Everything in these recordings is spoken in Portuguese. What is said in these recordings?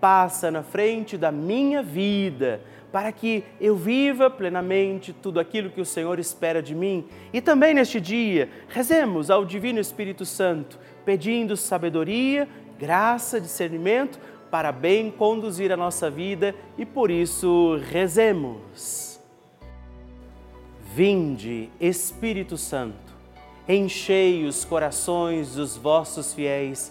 passa na frente da minha vida para que eu viva plenamente tudo aquilo que o Senhor espera de mim. E também neste dia, rezemos ao Divino Espírito Santo, pedindo sabedoria, graça, discernimento para bem conduzir a nossa vida e por isso rezemos. Vinde, Espírito Santo, enchei os corações dos vossos fiéis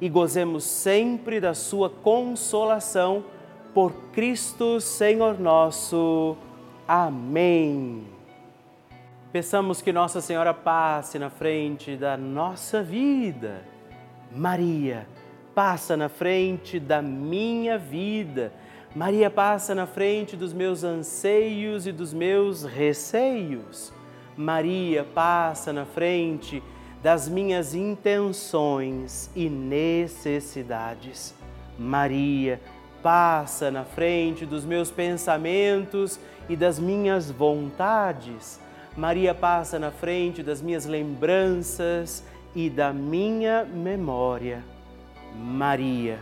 e gozemos sempre da sua consolação por Cristo Senhor nosso. Amém. Peçamos que Nossa Senhora passe na frente da nossa vida. Maria, passa na frente da minha vida. Maria passa na frente dos meus anseios e dos meus receios. Maria passa na frente das minhas intenções e necessidades. Maria passa na frente dos meus pensamentos e das minhas vontades. Maria passa na frente das minhas lembranças e da minha memória. Maria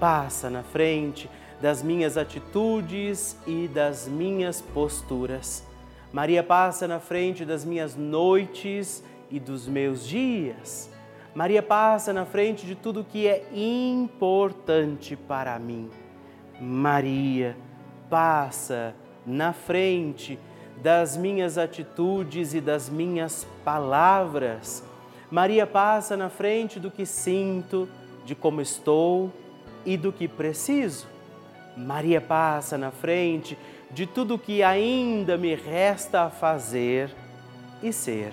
passa na frente das minhas atitudes e das minhas posturas. Maria passa na frente das minhas noites e dos meus dias. Maria passa na frente de tudo que é importante para mim. Maria, passa na frente das minhas atitudes e das minhas palavras. Maria passa na frente do que sinto, de como estou, e do que preciso. Maria passa na frente de tudo que ainda me resta a fazer e ser.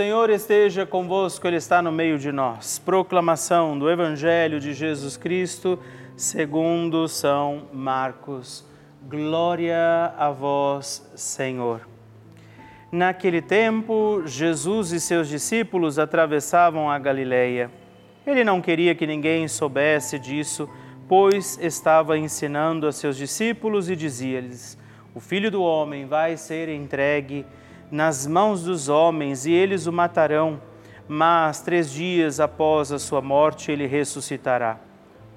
Senhor esteja convosco, Ele está no meio de nós. Proclamação do Evangelho de Jesus Cristo, segundo São Marcos. Glória a vós, Senhor. Naquele tempo, Jesus e seus discípulos atravessavam a Galileia. Ele não queria que ninguém soubesse disso, pois estava ensinando a seus discípulos e dizia-lhes: O filho do homem vai ser entregue nas mãos dos homens e eles o matarão, mas três dias após a sua morte ele ressuscitará.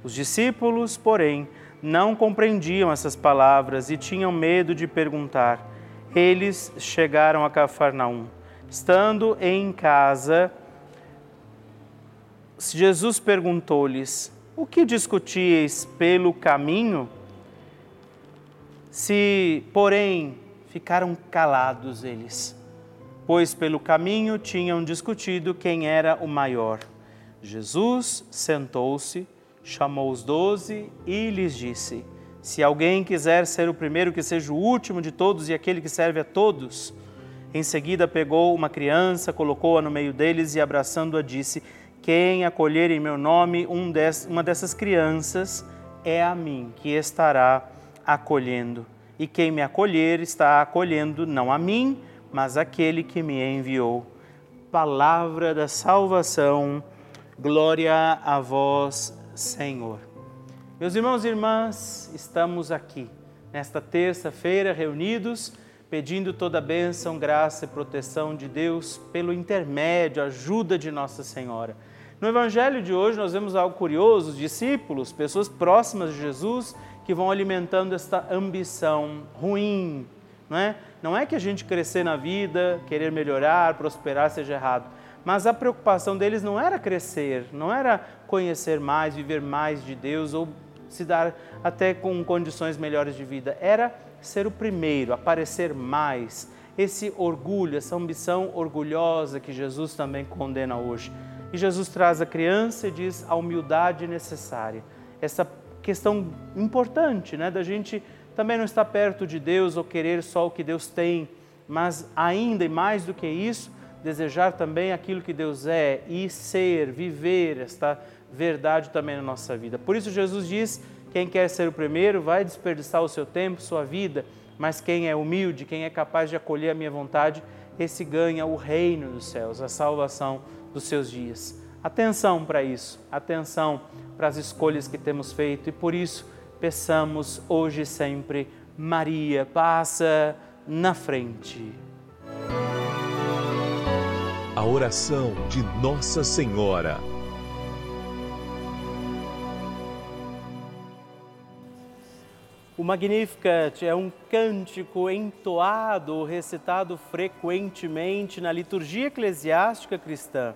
Os discípulos, porém, não compreendiam essas palavras e tinham medo de perguntar. Eles chegaram a Cafarnaum. Estando em casa, Jesus perguntou-lhes: O que discutíeis pelo caminho? Se, porém, ficaram calados eles, pois pelo caminho tinham discutido quem era o maior. Jesus sentou-se, chamou os doze e lhes disse: Se alguém quiser ser o primeiro, que seja o último de todos e aquele que serve a todos. Em seguida, pegou uma criança, colocou-a no meio deles e, abraçando-a, disse: Quem acolher em meu nome um uma dessas crianças, é a mim que estará acolhendo e quem me acolher está acolhendo não a mim, mas aquele que me enviou. Palavra da salvação, glória a vós, Senhor. Meus irmãos e irmãs, estamos aqui nesta terça-feira reunidos, pedindo toda a bênção, graça e proteção de Deus pelo intermédio, ajuda de Nossa Senhora. No Evangelho de hoje nós vemos algo curioso: os discípulos, pessoas próximas de Jesus, que vão alimentando esta ambição ruim. Não é? não é que a gente crescer na vida, querer melhorar, prosperar seja errado, mas a preocupação deles não era crescer, não era conhecer mais, viver mais de Deus ou se dar até com condições melhores de vida, era ser o primeiro, aparecer mais. Esse orgulho, essa ambição orgulhosa que Jesus também condena hoje. E Jesus traz a criança e diz a humildade necessária, essa questão importante, né, da gente também não estar perto de Deus ou querer só o que Deus tem, mas ainda e mais do que isso, desejar também aquilo que Deus é e ser, viver esta verdade também na nossa vida. Por isso Jesus diz: quem quer ser o primeiro vai desperdiçar o seu tempo, sua vida, mas quem é humilde, quem é capaz de acolher a minha vontade, esse ganha o reino dos céus, a salvação dos seus dias. Atenção para isso, atenção para as escolhas que temos feito e por isso peçamos hoje e sempre, Maria, passa na frente. A oração de Nossa Senhora. O Magnificat é um cântico entoado, recitado frequentemente na liturgia eclesiástica cristã.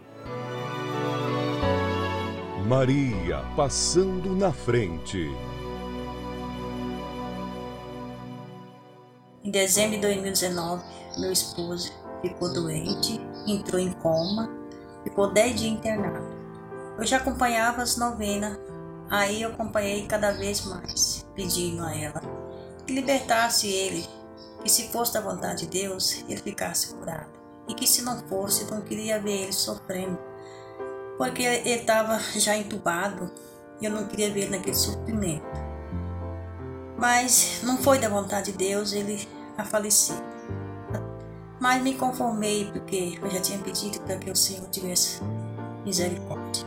Maria passando na frente. Em dezembro de 2019, meu esposo ficou doente, entrou em coma, ficou 10 dias internado. Eu já acompanhava as novenas, aí eu acompanhei cada vez mais, pedindo a ela que libertasse ele, que se fosse da vontade de Deus, ele ficasse curado. E que se não fosse, não queria ver ele sofrendo, porque ele estava já entubado e eu não queria ver ele naquele sofrimento. Mas não foi da vontade de Deus ele a falecer. Mas me conformei porque eu já tinha pedido para que o Senhor tivesse misericórdia.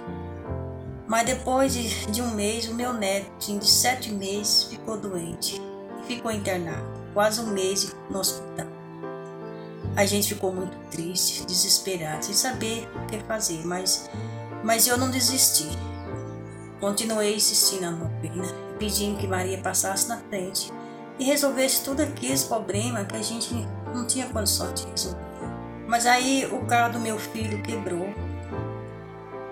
Mas depois de, de um mês, o meu netinho de sete meses ficou doente e ficou internado, quase um mês no hospital. A gente ficou muito triste, desesperado, sem saber o que fazer, mas, mas eu não desisti. Continuei insistindo na novena, pedindo que Maria passasse na frente e resolvesse tudo aqueles problemas que a gente não tinha condição de resolver. Mas aí o carro do meu filho quebrou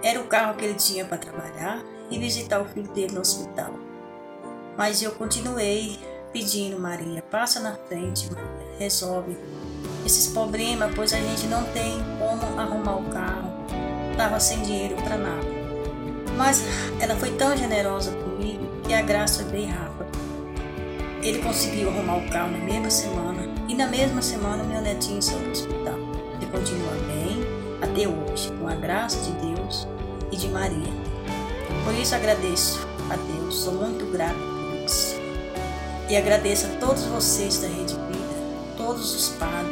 era o carro que ele tinha para trabalhar e visitar o filho dele no hospital. Mas eu continuei pedindo, Maria, passa na frente, Maria, resolve esses problemas, pois a gente não tem como arrumar o carro. Tava sem dinheiro para nada. Mas ela foi tão generosa comigo que a graça veio rápida. Ele conseguiu arrumar o carro na mesma semana e na mesma semana meu netinho saiu do hospital. Ele continua bem até hoje, com a graça de Deus e de Maria. Por isso agradeço a Deus, sou muito grata por isso. E agradeço a todos vocês da Rede Vida, todos os padres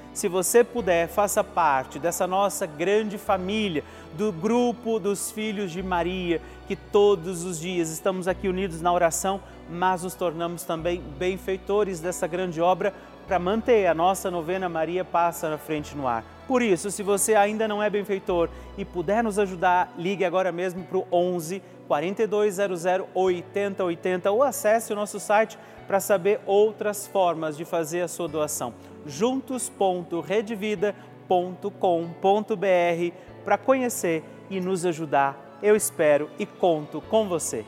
se você puder, faça parte dessa nossa grande família, do grupo dos filhos de Maria, que todos os dias estamos aqui unidos na oração, mas nos tornamos também benfeitores dessa grande obra para manter a nossa novena Maria Passa na Frente no Ar. Por isso, se você ainda não é benfeitor e puder nos ajudar, ligue agora mesmo para o 11 4200 8080 ou acesse o nosso site para saber outras formas de fazer a sua doação juntos.redvida.com.br para conhecer e nos ajudar. Eu espero e conto com você.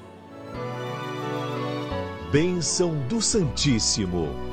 Bênção do Santíssimo.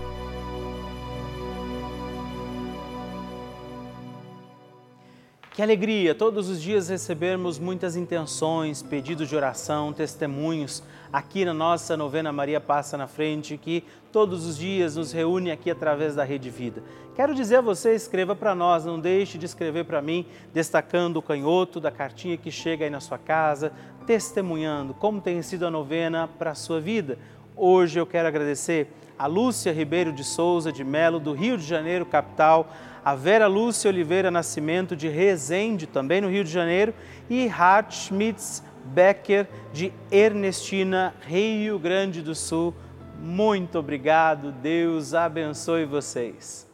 Que alegria todos os dias recebermos muitas intenções, pedidos de oração, testemunhos aqui na nossa novena Maria Passa na Frente, que todos os dias nos reúne aqui através da Rede Vida. Quero dizer a você, escreva para nós, não deixe de escrever para mim, destacando o canhoto da cartinha que chega aí na sua casa, testemunhando como tem sido a novena para a sua vida. Hoje eu quero agradecer a Lúcia Ribeiro de Souza de Melo, do Rio de Janeiro, capital, a Vera Lúcia Oliveira Nascimento, de Resende, também no Rio de Janeiro, e Hart Schmitz Becker, de Ernestina, Rio Grande do Sul. Muito obrigado, Deus abençoe vocês.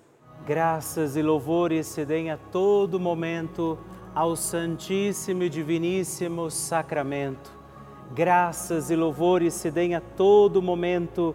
Graças e louvores se deem a todo momento ao Santíssimo e Diviníssimo Sacramento. Graças e louvores se deem a todo momento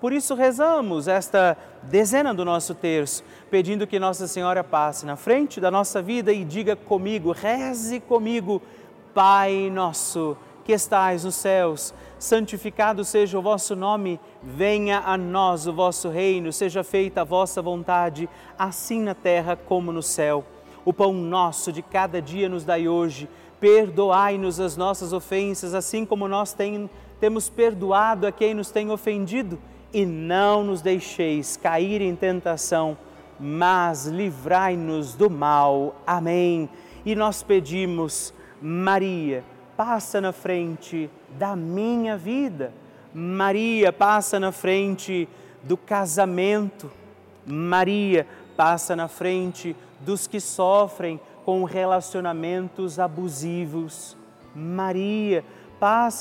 Por isso rezamos esta dezena do nosso terço, pedindo que Nossa Senhora passe na frente da nossa vida e diga comigo, reze comigo, Pai nosso que estais nos céus, santificado seja o vosso nome, venha a nós o vosso reino, seja feita a vossa vontade, assim na terra como no céu. O pão nosso de cada dia nos dai hoje, perdoai-nos as nossas ofensas, assim como nós tem, temos perdoado a quem nos tem ofendido, e não nos deixeis cair em tentação, mas livrai-nos do mal. Amém. E nós pedimos, Maria, passa na frente da minha vida. Maria passa na frente do casamento. Maria passa na frente dos que sofrem com relacionamentos abusivos. Maria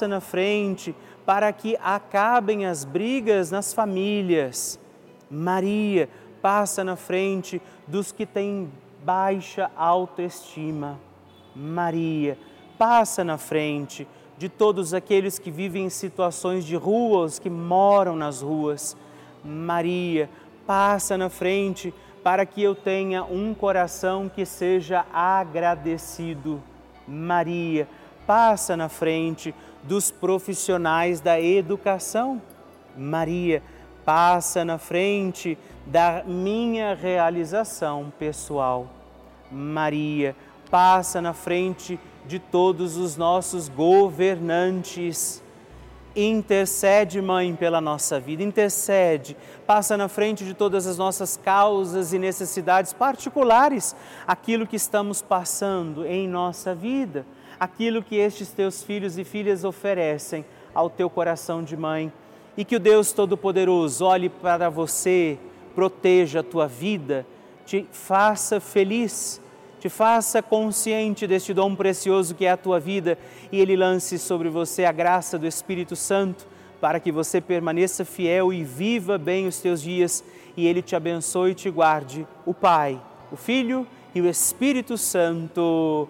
na frente para que acabem as brigas nas famílias. Maria passa na frente dos que têm baixa autoestima. Maria passa na frente de todos aqueles que vivem em situações de ruas, que moram nas ruas. Maria, passa na frente para que eu tenha um coração que seja agradecido. Maria, passa na frente dos profissionais da educação. Maria, passa na frente da minha realização pessoal. Maria, passa na frente de todos os nossos governantes. Intercede, Mãe, pela nossa vida, intercede, passa na frente de todas as nossas causas e necessidades particulares, aquilo que estamos passando em nossa vida, aquilo que estes teus filhos e filhas oferecem ao teu coração de mãe. E que o Deus Todo-Poderoso olhe para você, proteja a tua vida, te faça feliz te faça consciente deste dom precioso que é a tua vida e ele lance sobre você a graça do Espírito Santo para que você permaneça fiel e viva bem os teus dias e ele te abençoe e te guarde, o Pai, o Filho e o Espírito Santo.